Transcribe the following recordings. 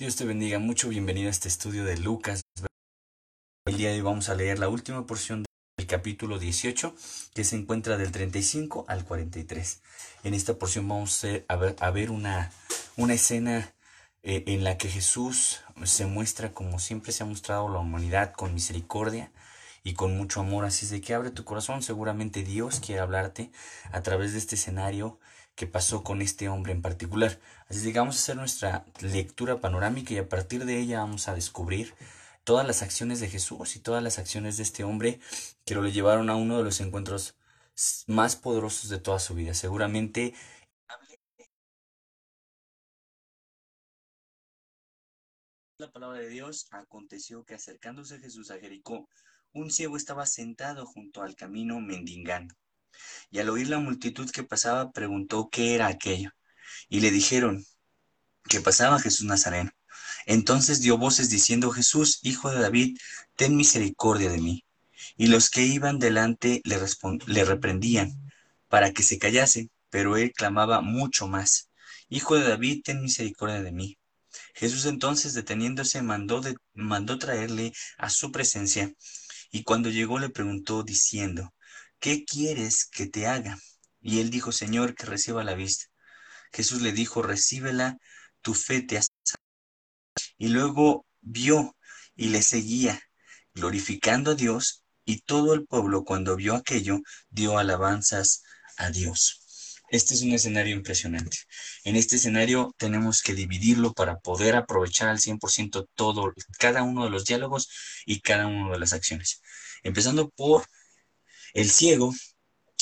Dios te bendiga mucho, bienvenido a este estudio de Lucas. El día de hoy vamos a leer la última porción del capítulo 18 que se encuentra del 35 al 43. En esta porción vamos a ver, una, una escena eh, en la que Jesús se muestra como siempre se ha mostrado la humanidad con misericordia y con mucho amor. Así es de que abre tu corazón, seguramente Dios quiere hablarte a través de este escenario que pasó con este hombre en particular. Así que vamos a hacer nuestra lectura panorámica y a partir de ella vamos a descubrir todas las acciones de Jesús y todas las acciones de este hombre que lo llevaron a uno de los encuentros más poderosos de toda su vida. Seguramente la palabra de Dios aconteció que acercándose Jesús a Jericó, un ciego estaba sentado junto al camino mendigando y al oír la multitud que pasaba preguntó qué era aquello. Y le dijeron que pasaba Jesús Nazareno. Entonces dio voces diciendo, Jesús, hijo de David, ten misericordia de mí. Y los que iban delante le, le reprendían para que se callase, pero él clamaba mucho más, Hijo de David, ten misericordia de mí. Jesús entonces deteniéndose mandó, de, mandó traerle a su presencia, y cuando llegó le preguntó diciendo, ¿qué quieres que te haga? Y él dijo, Señor, que reciba la vista. Jesús le dijo, recíbela, tu fe te ha Y luego vio y le seguía, glorificando a Dios, y todo el pueblo cuando vio aquello dio alabanzas a Dios. Este es un escenario impresionante. En este escenario tenemos que dividirlo para poder aprovechar al 100% todo, cada uno de los diálogos y cada una de las acciones. Empezando por el ciego,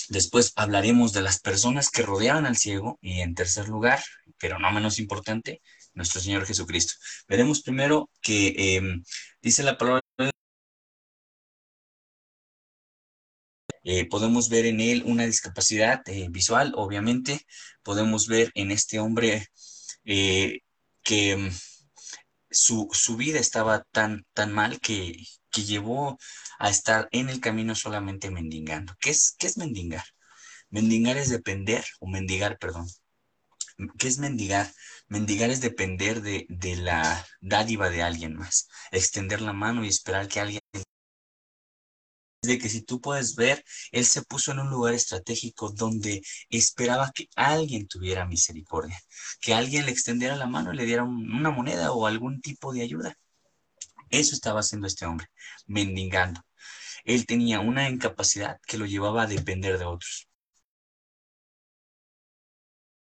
después hablaremos de las personas que rodeaban al ciego y en tercer lugar, pero no menos importante, nuestro Señor Jesucristo. Veremos primero que em, dice la palabra eh, podemos ver en él una discapacidad eh, visual, obviamente. Podemos ver en este hombre eh, que em, su, su, vida estaba tan, tan mal que, que llevó a estar en el camino solamente mendigando. ¿Qué es, qué es mendigar? Mendigar es depender, o mendigar, perdón. ¿Qué es mendigar? Mendigar es depender de, de la dádiva de alguien más, extender la mano y esperar que alguien de que si tú puedes ver, él se puso en un lugar estratégico donde esperaba que alguien tuviera misericordia, que alguien le extendiera la mano y le diera una moneda o algún tipo de ayuda. Eso estaba haciendo este hombre, mendigando. Él tenía una incapacidad que lo llevaba a depender de otros.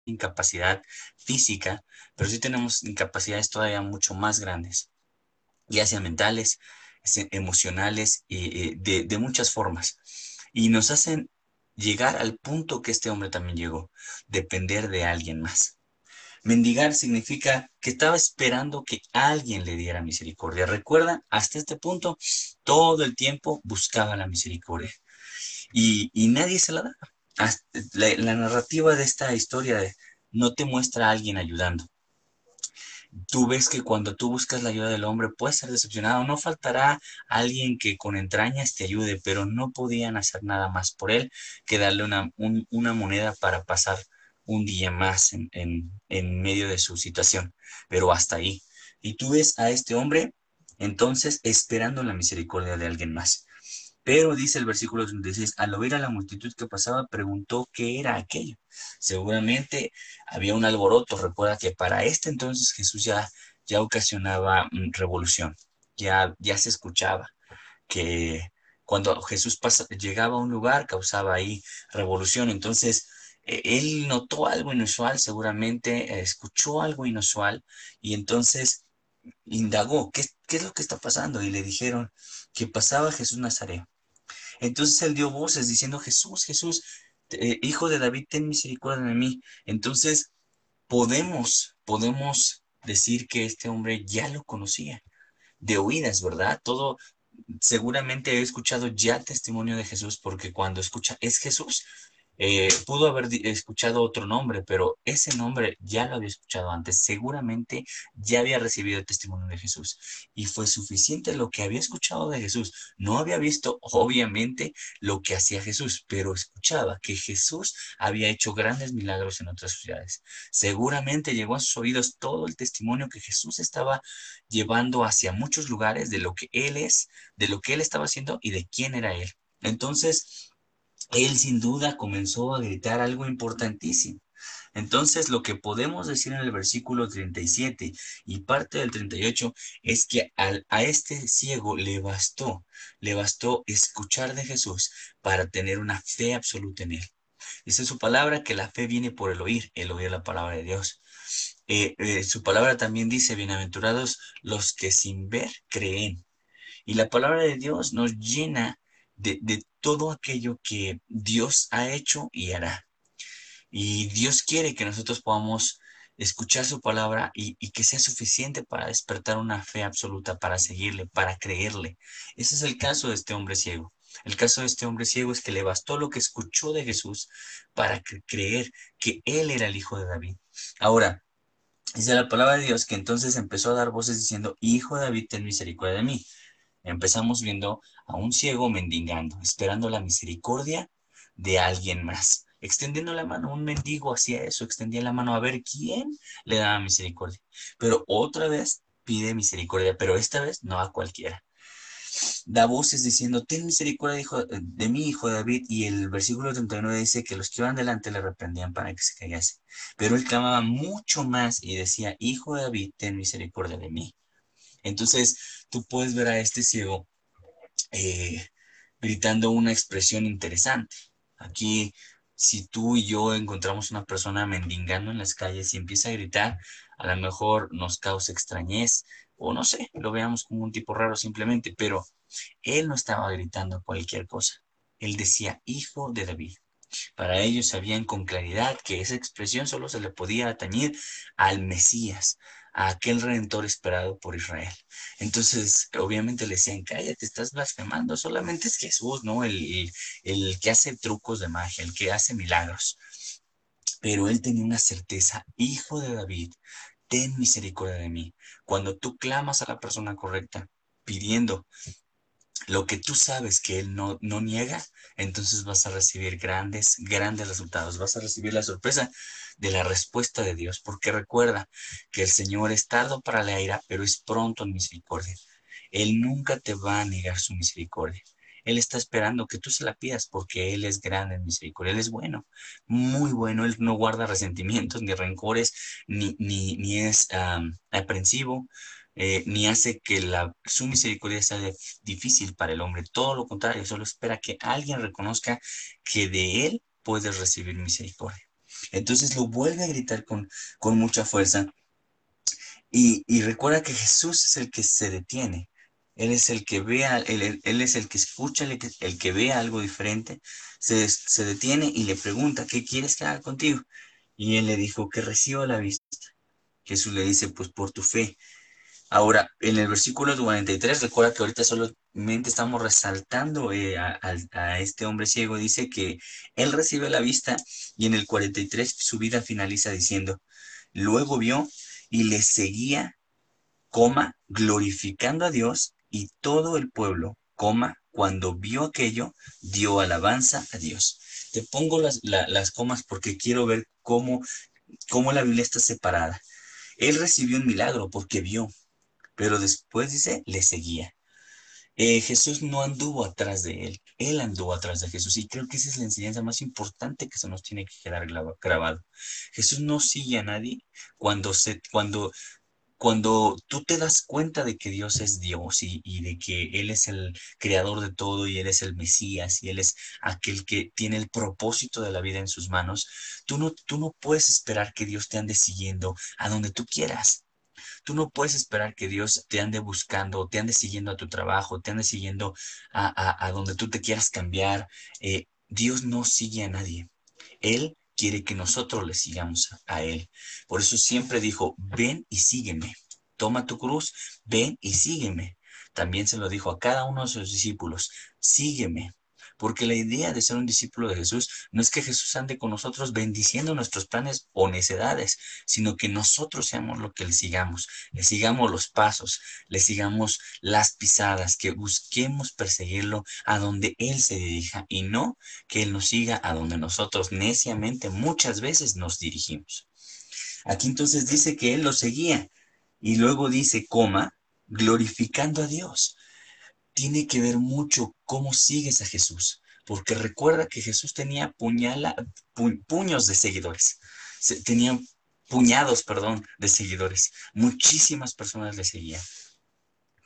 Incapacidad física, pero sí tenemos incapacidades todavía mucho más grandes, ya sean mentales, emocionales, y de, de muchas formas. Y nos hacen llegar al punto que este hombre también llegó, depender de alguien más. Mendigar significa que estaba esperando que alguien le diera misericordia. Recuerda, hasta este punto, todo el tiempo buscaba la misericordia. Y, nadie se la da. La, narrativa de esta historia no te muestra a alguien ayudando. Tú ves que cuando tú buscas la ayuda del hombre puedes ser decepcionado. No faltará alguien que con entrañas te ayude, pero no podían hacer nada más por él que darle una moneda para pasar un día más en, en, medio de su situación, pero hasta ahí. Y tú ves a este hombre entonces esperando la misericordia de alguien más. Pero dice el versículo 36, al oír a la multitud que pasaba, preguntó qué era aquello. Seguramente había un alboroto. Recuerda que para este entonces Jesús ya, ya ocasionaba mm, revolución, ya, ya se escuchaba que cuando Jesús llegaba a un lugar causaba ahí revolución. Entonces, él notó algo inusual, seguramente eh, escuchó algo inusual y entonces indagó, ¿qué, ¿qué, es lo que está pasando? Y le dijeron que pasaba Jesús Nazareno. Entonces él dio voces diciendo, Jesús, Jesús, eh, hijo de David, ten misericordia de mí. Entonces podemos, podemos decir que este hombre ya lo conocía de oídas, ¿verdad? Todo, seguramente he escuchado ya testimonio de Jesús porque cuando escucha, es Jesús, Eh, pudo haber escuchado otro nombre, pero ese nombre ya lo había escuchado antes. Seguramente ya había recibido el testimonio de Jesús y fue suficiente lo que había escuchado de Jesús. No había visto, obviamente, lo que hacía Jesús, pero escuchaba que Jesús había hecho grandes milagros en otras ciudades. Seguramente llegó a sus oídos todo el testimonio que Jesús estaba llevando hacia muchos lugares de lo que Él es, de lo que Él estaba haciendo y de quién era Él. Entonces, él sin duda comenzó a gritar algo importantísimo. Entonces, lo que podemos decir en el versículo 37 y parte del 38 es que a este ciego le bastó, le bastó escuchar de Jesús para tener una fe absoluta en él. Dice su palabra que la fe viene por el oír, el oír la palabra de Dios. Eh, eh, su palabra también dice, bienaventurados los que sin ver creen. Y la palabra de Dios nos llena de, todo aquello que Dios ha hecho y hará. Y Dios quiere que nosotros podamos escuchar su palabra y, que sea suficiente para despertar una fe absoluta, para seguirle, para creerle. Ese es el caso de este hombre ciego. El caso de este hombre ciego es que le bastó lo que escuchó de Jesús para creer que él era el hijo de David. Ahora, dice la palabra de Dios que entonces empezó a dar voces diciendo, Hijo David, ten misericordia de mí. Empezamos viendo a un ciego mendigando, esperando la misericordia de alguien más, extendiendo la mano, un mendigo hacía eso, extendía la mano a ver quién le daba misericordia. Pero otra vez pide misericordia, pero esta vez no a cualquiera. Da voces diciendo, ten misericordia de mi hijo David, y el versículo 39 dice que los que iban delante le reprendían para que se callase. Pero él clamaba mucho más y decía, hijo de David, ten misericordia de mí. Entonces, tú puedes ver a este ciego eh, gritando una expresión interesante. Aquí, si tú y yo encontramos una persona mendigando en las calles y empieza a gritar, a lo mejor nos causa extrañez o no sé, lo veamos como un tipo raro simplemente, pero él no estaba gritando cualquier cosa. Él decía, hijo de David. Para ellos sabían con claridad que esa expresión solo se le podía atañir al Mesías, a aquel redentor esperado por Israel. Entonces, obviamente le decían, cállate, estás blasfemando, solamente es Jesús, ¿no? El, el que hace trucos de magia, el que hace milagros. Pero él tenía una certeza, hijo de David, ten misericordia de mí. Cuando tú clamas a la persona correcta, pidiendo lo que tú sabes que Él no, no niega, entonces vas a recibir grandes, grandes resultados. Vas a recibir la sorpresa de la respuesta de Dios, porque recuerda que el Señor es tardo para la ira, pero es pronto en misericordia. Él nunca te va a negar su misericordia. Él está esperando que tú se la pidas porque Él es grande en misericordia. Él es bueno, muy bueno. Él no guarda resentimientos ni rencores, ni, ni, ni es aprensivo, eh, ni hace que la, su misericordia sea difícil para el hombre. Todo lo contrario, solo espera que alguien reconozca que de él puedes recibir misericordia. Entonces lo vuelve a gritar con, con mucha fuerza y, y, recuerda que Jesús es el que se detiene. Él es el que vea, él, él es el que escucha, el que, el algo diferente, se, se detiene y le pregunta, ¿qué quieres que haga contigo? Y él le dijo, que reciba la vista. Jesús le dice, pues por tu fe. Ahora, en el versículo 43, recuerda que ahorita solamente estamos resaltando eh, a, este hombre ciego, dice que él recibe la vista y en el 43 su vida finaliza diciendo, luego vio y le seguía, coma, glorificando a Dios y todo el pueblo, coma, cuando vio aquello, dio alabanza a Dios. Te pongo las, las comas porque quiero ver cómo, cómo la Biblia está separada. Él recibió un milagro porque vio, pero después dice, le seguía. Eh, Jesús no anduvo atrás de él, él anduvo atrás de Jesús y creo que esa es la enseñanza más importante que se nos tiene que quedar grabado. Jesús no sigue a nadie cuando, se, cuando, cuando tú te das cuenta de que Dios es Dios y, y, de que Él es el creador de todo y Él es el Mesías y Él es aquel que tiene el propósito de la vida en sus manos, tú no, tú no puedes esperar que Dios te ande siguiendo a donde tú quieras. Tú no puedes esperar que Dios te ande buscando, te ande siguiendo a tu trabajo, te ande siguiendo a, donde tú te quieras cambiar. Eh, Dios no sigue a nadie. Él quiere que nosotros le sigamos a Él. Por eso siempre dijo, ven y sígueme. Toma tu cruz, ven y sígueme. También se lo dijo a cada uno de sus discípulos, sígueme. Porque la idea de ser un discípulo de Jesús no es que Jesús ande con nosotros bendiciendo nuestros planes o necedades, sino que nosotros seamos lo que le sigamos, le sigamos los pasos, le sigamos las pisadas, que busquemos perseguirlo a donde Él se dirija y no que Él nos siga a donde nosotros neciamente muchas veces nos dirigimos. Aquí entonces dice que Él lo seguía y luego dice, coma, glorificando a Dios tiene que ver mucho cómo sigues a Jesús, porque recuerda que Jesús tenía puñala, puños de seguidores, tenía puñados, perdón, de seguidores. Muchísimas personas le seguían.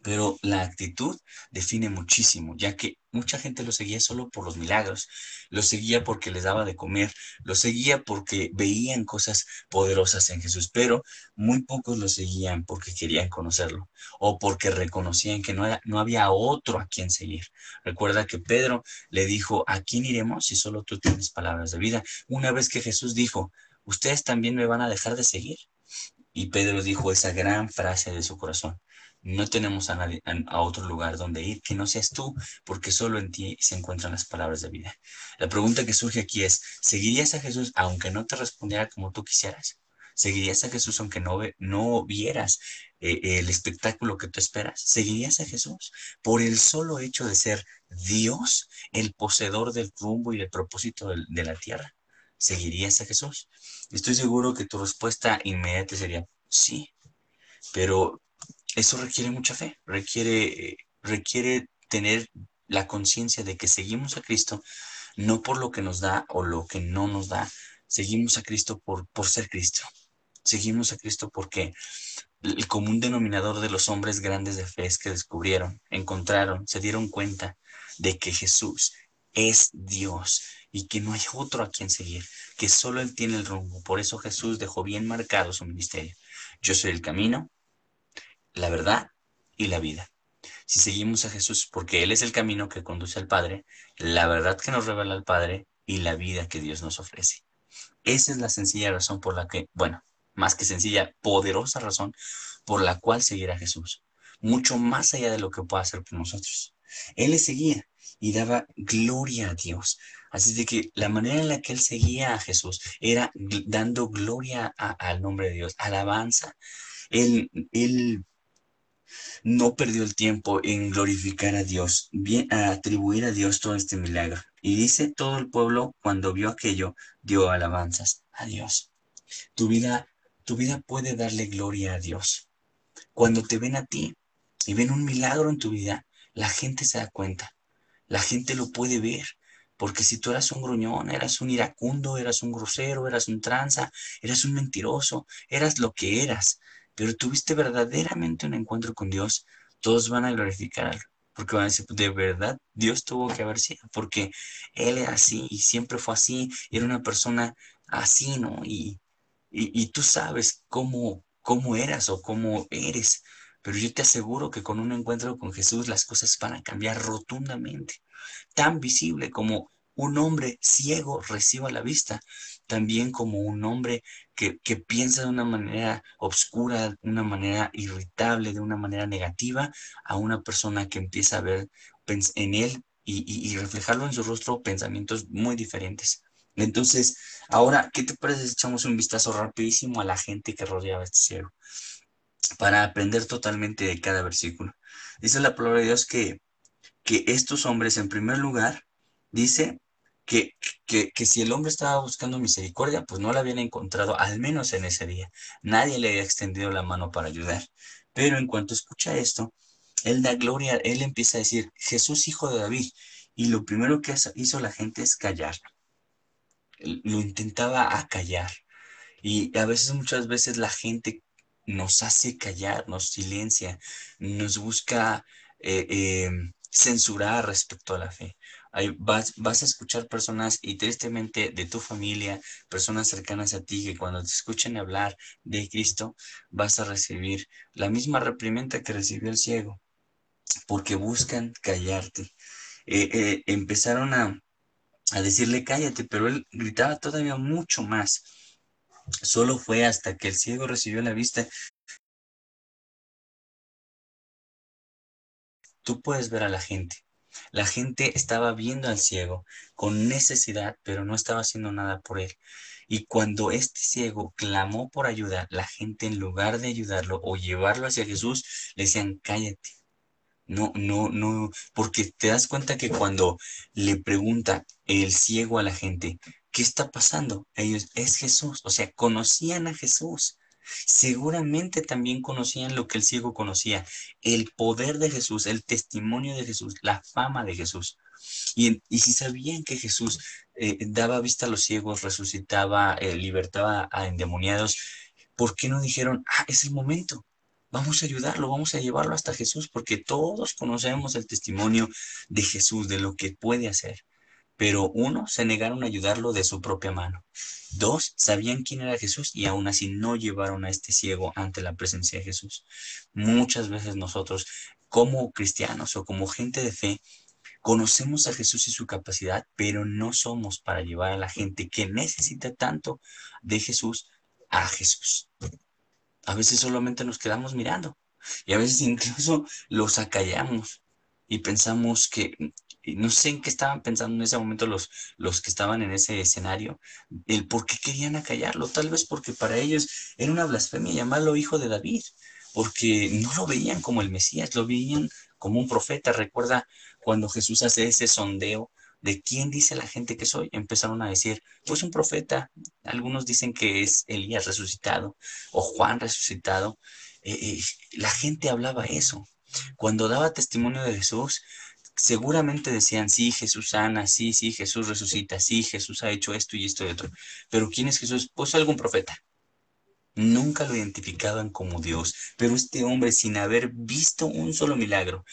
Pero la actitud define muchísimo, ya que mucha gente lo seguía solo por los milagros, lo seguía porque les daba de comer, lo seguía porque veían cosas poderosas en Jesús, pero muy pocos lo seguían porque querían conocerlo o porque reconocían que no, había otro a quien seguir. Recuerda que Pedro le dijo, ¿a quién iremos si solo tú tienes palabras de vida? Una vez que Jesús dijo, ¿ustedes también me van a dejar de seguir? Y Pedro dijo esa gran frase de su corazón, no tenemos a, nadie, a, otro lugar donde ir que no seas tú, porque solo en ti se encuentran las palabras de vida. La pregunta que surge aquí es, ¿seguirías a Jesús aunque no te respondiera como tú quisieras? ¿Seguirías a Jesús aunque no, no vieras eh, el espectáculo que tú esperas? ¿Seguirías a Jesús por el solo hecho de ser Dios, el poseedor del rumbo y del propósito de, de la tierra? ¿Seguirías a Jesús? Estoy seguro que tu respuesta inmediata sería sí, pero eso requiere mucha fe, requiere, requiere tener la conciencia de que seguimos a Cristo no por lo que nos da o lo que no nos da, seguimos a Cristo por, por ser Cristo. Seguimos a Cristo porque el común denominador de los hombres grandes de fe es que descubrieron, encontraron, se dieron cuenta de que Jesús es Dios y que no hay otro a quien seguir, que solo Él tiene el rumbo. Por eso Jesús dejó bien marcado su ministerio. Yo soy el camino, la verdad y la vida. Si seguimos a Jesús, porque Él es el camino que conduce al Padre, la verdad que nos revela al Padre y la vida que Dios nos ofrece. Esa es la sencilla razón por la que, bueno, más que sencilla, poderosa razón por la cual seguir a Jesús, mucho más allá de lo que pueda hacer por nosotros. Él le seguía y daba gloria a Dios. Así de que la manera en la que él seguía a Jesús era dando gloria al nombre de Dios, alabanza. Él, él no perdió el tiempo en glorificar a Dios, bien, a atribuir a Dios todo este milagro. Y dice todo el pueblo cuando vio aquello, dio alabanzas a Dios. Tu vida, tu vida puede darle gloria a Dios. Cuando te ven a ti y ven un milagro en tu vida, la gente se da cuenta. La gente lo puede ver. Porque si tú eras un gruñón, eras un iracundo, eras un grosero, eras un tranza, eras un mentiroso, eras lo que eras, pero tuviste verdaderamente un encuentro con Dios, todos van a glorificar, porque van a decir, de verdad, Dios tuvo que haber sido, porque Él era así y siempre fue así, y era una persona así, ¿no? Y, y, tú sabes cómo, cómo eras o cómo eres, pero yo te aseguro que con un encuentro con Jesús las cosas van a cambiar rotundamente, tan visible como un hombre ciego reciba la vista, también como un hombre que, piensa de una manera obscura, de una manera irritable, de una manera negativa, a una persona que empieza a ver en él y, reflejarlo en su rostro pensamientos muy diferentes. Entonces, ahora, ¿qué te parece si echamos un vistazo rapidísimo a la gente que rodeaba este cielo? Para aprender totalmente de cada versículo. Dice la palabra de Dios que, que estos hombres, en primer lugar, dice que, que, si el hombre estaba buscando misericordia, pues no la habían encontrado, al menos en ese día. Nadie le había extendido la mano para ayudar. Pero en cuanto escucha esto, él da gloria, él empieza a decir, Jesús hijo de David. Y lo primero que hizo la gente es callar. Lo intentaba acallar. Y a veces, muchas veces la gente nos hace callar, nos silencia, nos busca eh, eh, censurar respecto a la fe vas, a escuchar personas y tristemente de tu familia, personas cercanas a ti que cuando te escuchen hablar de Cristo, vas a recibir la misma reprimenda que recibió el ciego, porque buscan callarte. Eh, eh, empezaron a, a decirle cállate, pero él gritaba todavía mucho más. Solo fue hasta que el ciego recibió la vista tú puedes ver a la gente La gente estaba viendo al ciego con necesidad, pero no estaba haciendo nada por él. Y cuando este ciego clamó por ayuda, la gente en lugar de ayudarlo o llevarlo hacia Jesús, le decían, cállate. No, no, no, porque te das cuenta que cuando le pregunta el ciego a la gente, ¿qué está pasando? Ellos, es Jesús, o sea, conocían a Jesús. Seguramente también conocían lo que el ciego conocía, el poder de Jesús, el testimonio de Jesús, la fama de Jesús. Y, si sabían que Jesús eh, daba vista a los ciegos, resucitaba, eh, libertaba a endemoniados, ¿por qué no dijeron, ah, es el momento? Vamos a ayudarlo, vamos a llevarlo hasta Jesús, porque todos conocemos el testimonio de Jesús, de lo que puede hacer. Pero uno, se negaron a ayudarlo de su propia mano. Dos, sabían quién era Jesús y aún así no llevaron a este ciego ante la presencia de Jesús. Muchas veces nosotros, como cristianos o como gente de fe, conocemos a Jesús y su capacidad, pero no somos para llevar a la gente que necesita tanto de Jesús a Jesús. A veces solamente nos quedamos mirando y a veces incluso los acallamos y pensamos que no sé en qué estaban pensando en ese momento los, los que estaban en ese escenario, el por qué querían acallarlo, tal vez porque para ellos era una blasfemia llamarlo hijo de David, porque no lo veían como el Mesías, lo veían como un profeta. Recuerda cuando Jesús hace ese sondeo de quién dice la gente que soy, empezaron a decir, pues un profeta, algunos dicen que es Elías resucitado o Juan resucitado. Eh, eh, la gente hablaba eso. Cuando daba testimonio de Jesús, seguramente decían, sí, Jesús sana, sí, sí, Jesús resucita, sí, Jesús ha hecho esto y esto y otro. Pero ¿quién es Jesús? Pues algún profeta. Nunca lo identificaban como Dios, pero este hombre, sin haber visto un solo milagro,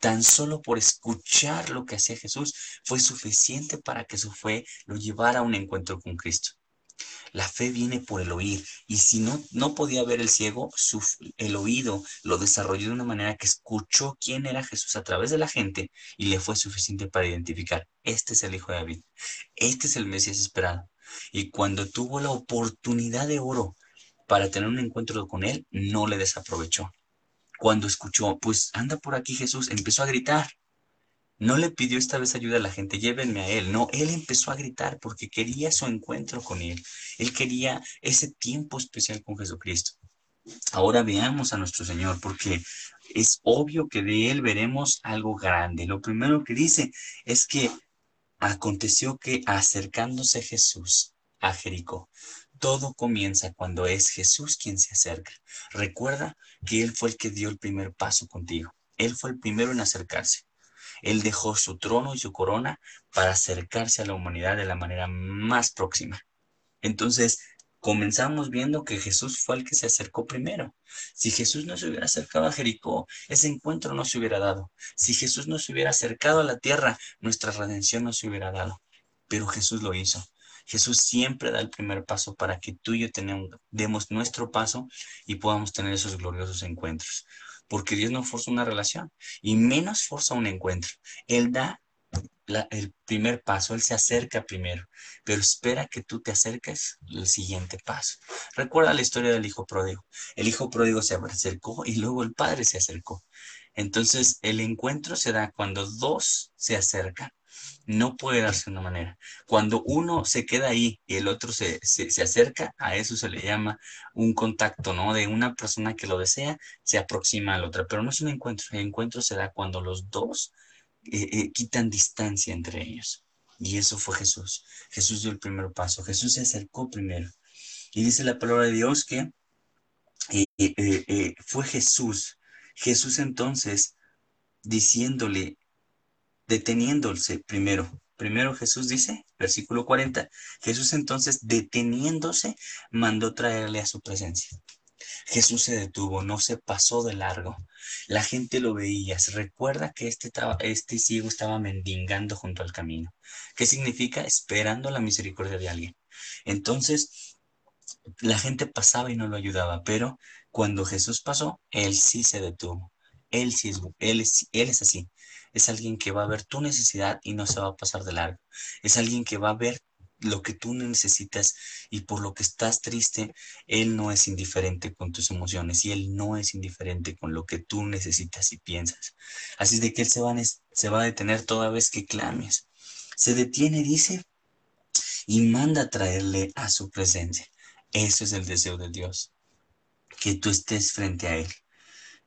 tan solo por escuchar lo que hacía Jesús, fue suficiente para que su fe lo llevara a un encuentro con Cristo. La fe viene por el oír. Y si no, no podía ver el ciego, el oído lo desarrolló de una manera que escuchó quién era Jesús a través de la gente y le fue suficiente para identificar, este es el Hijo de David, este es el Mesías esperado. Y cuando tuvo la oportunidad de oro para tener un encuentro con él, no le desaprovechó. Cuando escuchó, pues anda por aquí Jesús, empezó a gritar. No le pidió esta vez ayuda a la gente, llévenme a él. No, él empezó a gritar porque quería su encuentro con él. Él quería ese tiempo especial con Jesucristo. Ahora veamos a nuestro Señor porque es obvio que de él veremos algo grande. Lo primero que dice es que aconteció que acercándose Jesús a Jericó, todo comienza cuando es Jesús quien se acerca. Recuerda que Él fue el que dio el primer paso contigo. Él fue el primero en acercarse. Él dejó su trono y su corona para acercarse a la humanidad de la manera más próxima. Entonces, comenzamos viendo que Jesús fue el que se acercó primero. Si Jesús no se hubiera acercado a Jericó, ese encuentro no se hubiera dado. Si Jesús no se hubiera acercado a la tierra, nuestra redención no se hubiera dado. Pero Jesús lo hizo. Jesús siempre da el primer paso para que tú y yo demos nuestro paso y podamos tener esos gloriosos encuentros porque Dios no forza una relación y menos forza un encuentro. Él da el primer paso, Él se acerca primero, pero espera que tú te acerques al siguiente paso. Recuerda la historia del hijo pródigo. El hijo pródigo se acercó y luego el padre se acercó. Entonces el encuentro se da cuando dos se acercan no puede darse de una manera. Cuando uno se queda ahí y el otro se, acerca, a eso se le llama un contacto, ¿no? De una persona que lo desea, se aproxima a la otra, pero no es un encuentro. El encuentro se da cuando los dos eh, eh, quitan distancia entre ellos. Y eso fue Jesús. Jesús dio el primer paso. Jesús se acercó primero. Y dice la palabra de Dios que eh, fue Jesús. Jesús entonces diciéndole deteniéndose primero. Primero Jesús dice, versículo 40, Jesús entonces deteniéndose mandó traerle a su presencia. Jesús se detuvo, no se pasó de largo. La gente lo veía. Recuerda que este, este ciego estaba mendigando junto al camino. ¿Qué significa? Esperando la misericordia de alguien. Entonces, la gente pasaba y no lo ayudaba, pero cuando Jesús pasó, él sí se detuvo. Él sí es, él él es así es alguien que va a ver tu necesidad y no se va a pasar de largo. Es alguien que va a ver lo que tú necesitas y por lo que estás triste, Él no es indiferente con tus emociones y Él no es indiferente con lo que tú necesitas y piensas. Así de que Él se va, a, detener toda vez que clames. Se detiene, dice, y manda a traerle a su presencia. Eso es el deseo de Dios, que tú estés frente a Él.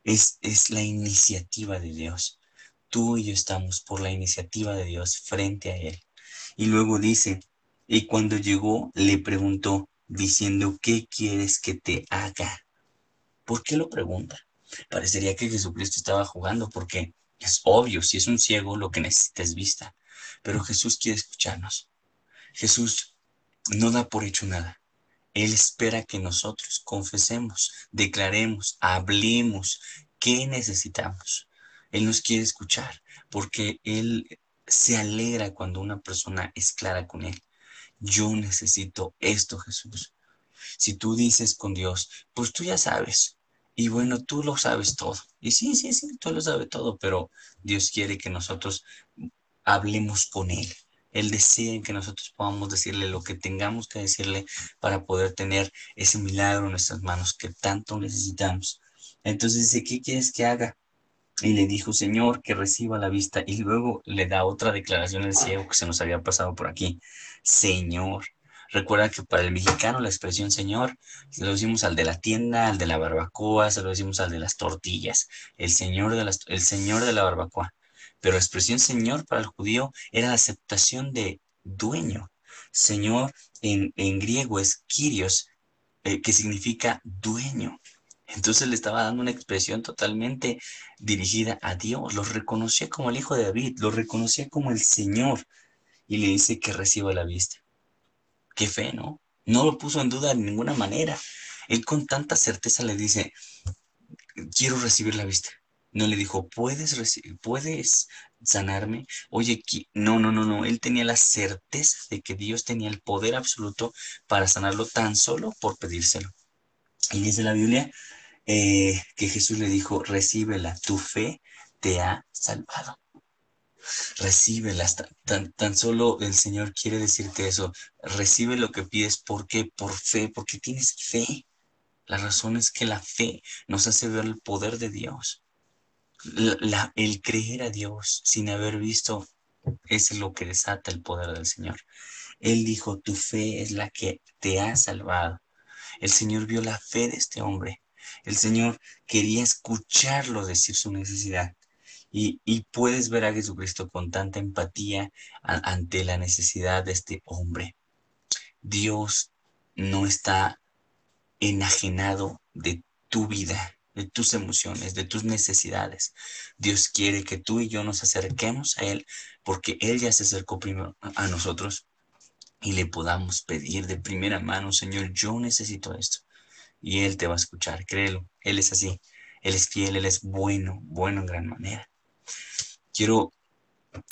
Es, es la iniciativa de Dios. Tú y yo estamos por la iniciativa de Dios frente a Él. Y luego dice, y cuando llegó le preguntó, diciendo, ¿qué quieres que te haga? ¿Por qué lo pregunta? Parecería que Jesucristo estaba jugando porque es obvio, si es un ciego, lo que necesita es vista. Pero Jesús quiere escucharnos. Jesús no da por hecho nada. Él espera que nosotros confesemos, declaremos, hablemos qué necesitamos. Él nos quiere escuchar porque Él se alegra cuando una persona es clara con Él. Yo necesito esto, Jesús. Si tú dices con Dios, pues tú ya sabes. Y bueno, tú lo sabes todo. Y sí, sí, sí, tú lo sabes todo, pero Dios quiere que nosotros hablemos con Él. Él desea que nosotros podamos decirle lo que tengamos que decirle para poder tener ese milagro en nuestras manos que tanto necesitamos. Entonces dice, ¿qué quieres que haga? Y le dijo, Señor, que reciba la vista. Y luego le da otra declaración al ciego que se nos había pasado por aquí. Señor. Recuerda que para el mexicano la expresión Señor se lo decimos al de la tienda, al de la barbacoa, se lo decimos al de las tortillas, el Señor de, las, el señor de la barbacoa. Pero la expresión Señor para el judío era la aceptación de dueño. Señor en, en griego es Kyrios, eh, que significa dueño. Entonces le estaba dando una expresión totalmente dirigida a Dios. Lo reconocía como el Hijo de David, lo reconocía como el Señor y le dice que reciba la vista. Qué fe, ¿no? No lo puso en duda de ninguna manera. Él con tanta certeza le dice, quiero recibir la vista. No le dijo, ¿puedes, ¿puedes sanarme? Oye, no, no, no, no. Él tenía la certeza de que Dios tenía el poder absoluto para sanarlo tan solo por pedírselo. Y dice la Biblia eh, que Jesús le dijo, recíbela, tu fe te ha salvado. Recíbela, tan, tan solo el Señor quiere decirte eso. Recibe lo que pides, ¿por qué? Por fe, porque tienes fe. La razón es que la fe nos hace ver el poder de Dios. el creer a Dios sin haber visto es lo que desata el poder del Señor. Él dijo, tu fe es la que te ha salvado. El Señor vio la fe de este hombre el Señor quería escucharlo decir su necesidad. Y, puedes ver a Jesucristo con tanta empatía ante la necesidad de este hombre. Dios no está enajenado de tu vida, de tus emociones, de tus necesidades. Dios quiere que tú y yo nos acerquemos a Él porque Él ya se acercó primero a nosotros y le podamos pedir de primera mano, Señor, yo necesito esto y Él te va a escuchar, créelo, Él es así, Él es fiel, Él es bueno, bueno en gran manera. Quiero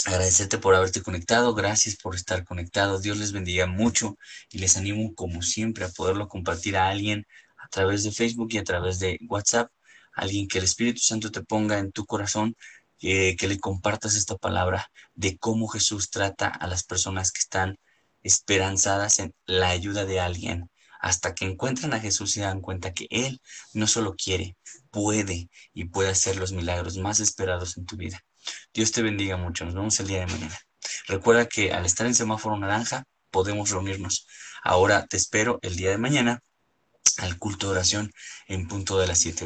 agradecerte por haberte conectado, gracias por estar conectado, Dios les bendiga mucho y les animo como siempre a poderlo compartir a alguien a través de Facebook y a través de WhatsApp, alguien que el Espíritu Santo te ponga en tu corazón, que le compartas esta palabra de cómo Jesús trata a las personas que están esperanzadas en la ayuda de alguien, hasta que encuentran a Jesús y dan cuenta que Él no solo quiere, puede y puede hacer los milagros más esperados en tu vida. Dios te bendiga mucho. Nos vemos el día de mañana. Recuerda que al estar en semáforo naranja podemos reunirnos. Ahora te espero el día de mañana al culto de oración en punto de las 7.